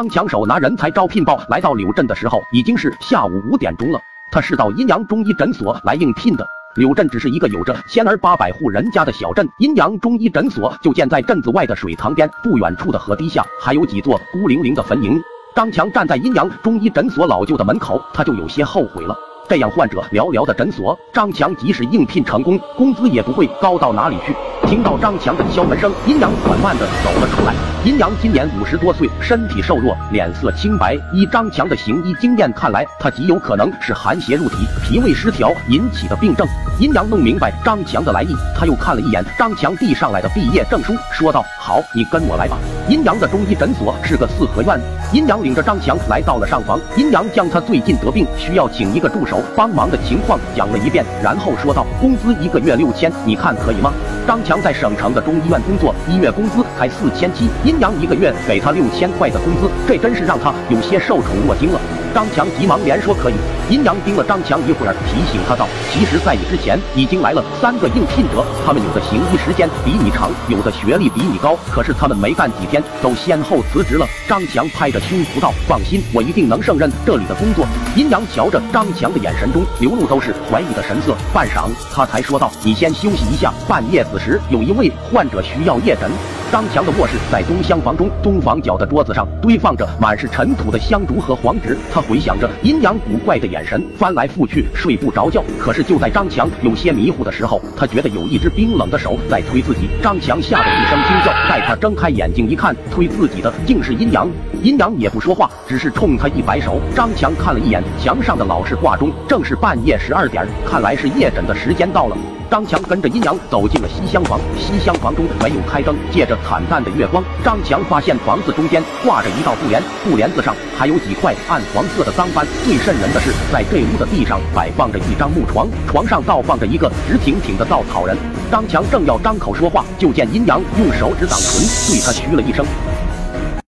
张强手拿人才招聘报来到柳镇的时候，已经是下午五点钟了。他是到阴阳中医诊所来应聘的。柳镇只是一个有着千儿八百户人家的小镇，阴阳中医诊所就建在镇子外的水塘边，不远处的河堤下还有几座孤零零的坟茔。张强站在阴阳中医诊所老旧的门口，他就有些后悔了。这样患者寥寥的诊所，张强即使应聘成功，工资也不会高到哪里去。听到张强的敲门声，阴阳缓慢地走了出来。阴阳今年五十多岁，身体瘦弱，脸色清白。依张强的行医经验看来，他极有可能是寒邪入体、脾胃失调引起的病症。阴阳弄明白张强的来意，他又看了一眼张强递上来的毕业证书，说道：“好，你跟我来吧。”阴阳的中医诊所是个四合院。阴阳领着张强来到了上房，阴阳将他最近得病需要请一个助手帮忙的情况讲了一遍，然后说道：“工资一个月六千，你看可以吗？”张强在省城的中医院。工作，一月工资才四千七，阴阳一个月给他六千块的工资，这真是让他有些受宠若惊了。张强急忙连说可以。阴阳盯了张强一会儿，提醒他道：“其实，在你之前已经来了三个应聘者，他们有的行医时间比你长，有的学历比你高，可是他们没干几天，都先后辞职了。”张强拍着胸脯道：“放心，我一定能胜任这里的工作。”阴阳瞧着张强的眼神中流露都是怀疑的神色，半晌，他才说道：“你先休息一下，半夜子时有一位患者需要夜诊。”张强的卧室在东厢房中，东房角的桌子上堆放着满是尘土的香烛和黄纸。他回想着阴阳古怪的眼神，翻来覆去睡不着觉。可是就在张强有些迷糊的时候，他觉得有一只冰冷的手在推自己。张强吓得一声惊叫，待他睁开眼睛一看，推自己的竟是阴阳。阴阳也不说话，只是冲他一摆手。张强看了一眼墙上的老式挂钟，正是半夜十二点，看来是夜诊的时间到了。张强跟着阴阳走进了西厢房，西厢房中没有开灯，借着惨淡的月光，张强发现房子中间挂着一道布帘，布帘子上还有几块暗黄色的脏斑。最瘆人的是，在这屋的地上摆放着一张木床，床上倒放着一个直挺挺的稻草人。张强正要张口说话，就见阴阳用手指挡唇，对他嘘了一声。